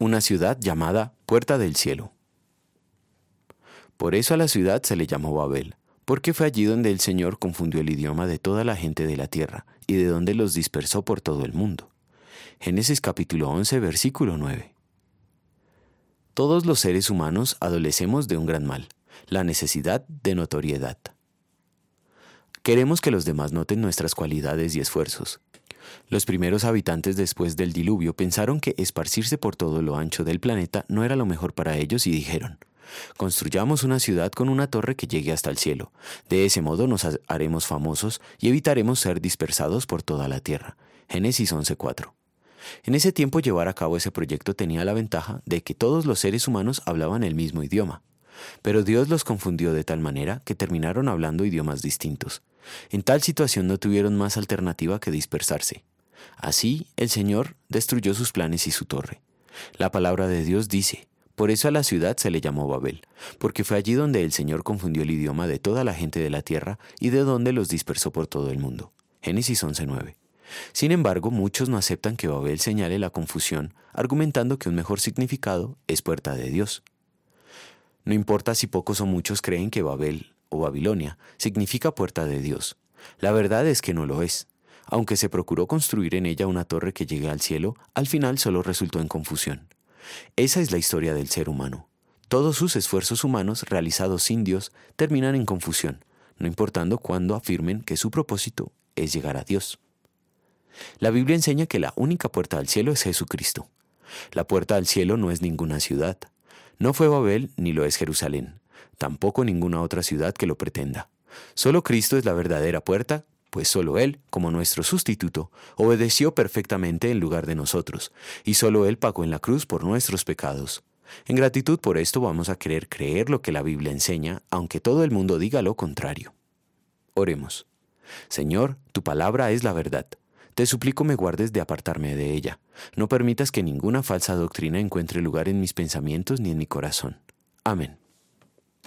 una ciudad llamada Puerta del Cielo. Por eso a la ciudad se le llamó Babel, porque fue allí donde el Señor confundió el idioma de toda la gente de la tierra y de donde los dispersó por todo el mundo. Génesis capítulo 11, versículo 9. Todos los seres humanos adolecemos de un gran mal, la necesidad de notoriedad. Queremos que los demás noten nuestras cualidades y esfuerzos, los primeros habitantes después del diluvio pensaron que esparcirse por todo lo ancho del planeta no era lo mejor para ellos y dijeron, Construyamos una ciudad con una torre que llegue hasta el cielo. De ese modo nos haremos famosos y evitaremos ser dispersados por toda la tierra. Génesis 11:4. En ese tiempo llevar a cabo ese proyecto tenía la ventaja de que todos los seres humanos hablaban el mismo idioma. Pero Dios los confundió de tal manera que terminaron hablando idiomas distintos. En tal situación no tuvieron más alternativa que dispersarse. Así el Señor destruyó sus planes y su torre. La palabra de Dios dice, por eso a la ciudad se le llamó Babel, porque fue allí donde el Señor confundió el idioma de toda la gente de la tierra y de donde los dispersó por todo el mundo. Génesis 11:9. Sin embargo, muchos no aceptan que Babel señale la confusión, argumentando que un mejor significado es puerta de Dios. No importa si pocos o muchos creen que Babel o Babilonia significa puerta de Dios. La verdad es que no lo es. Aunque se procuró construir en ella una torre que llegue al cielo, al final solo resultó en confusión. Esa es la historia del ser humano. Todos sus esfuerzos humanos realizados sin Dios terminan en confusión, no importando cuándo afirmen que su propósito es llegar a Dios. La Biblia enseña que la única puerta al cielo es Jesucristo. La puerta al cielo no es ninguna ciudad. No fue Babel ni lo es Jerusalén tampoco ninguna otra ciudad que lo pretenda. Solo Cristo es la verdadera puerta, pues solo Él, como nuestro sustituto, obedeció perfectamente en lugar de nosotros, y solo Él pagó en la cruz por nuestros pecados. En gratitud por esto vamos a querer creer lo que la Biblia enseña, aunque todo el mundo diga lo contrario. Oremos. Señor, tu palabra es la verdad. Te suplico me guardes de apartarme de ella. No permitas que ninguna falsa doctrina encuentre lugar en mis pensamientos ni en mi corazón. Amén.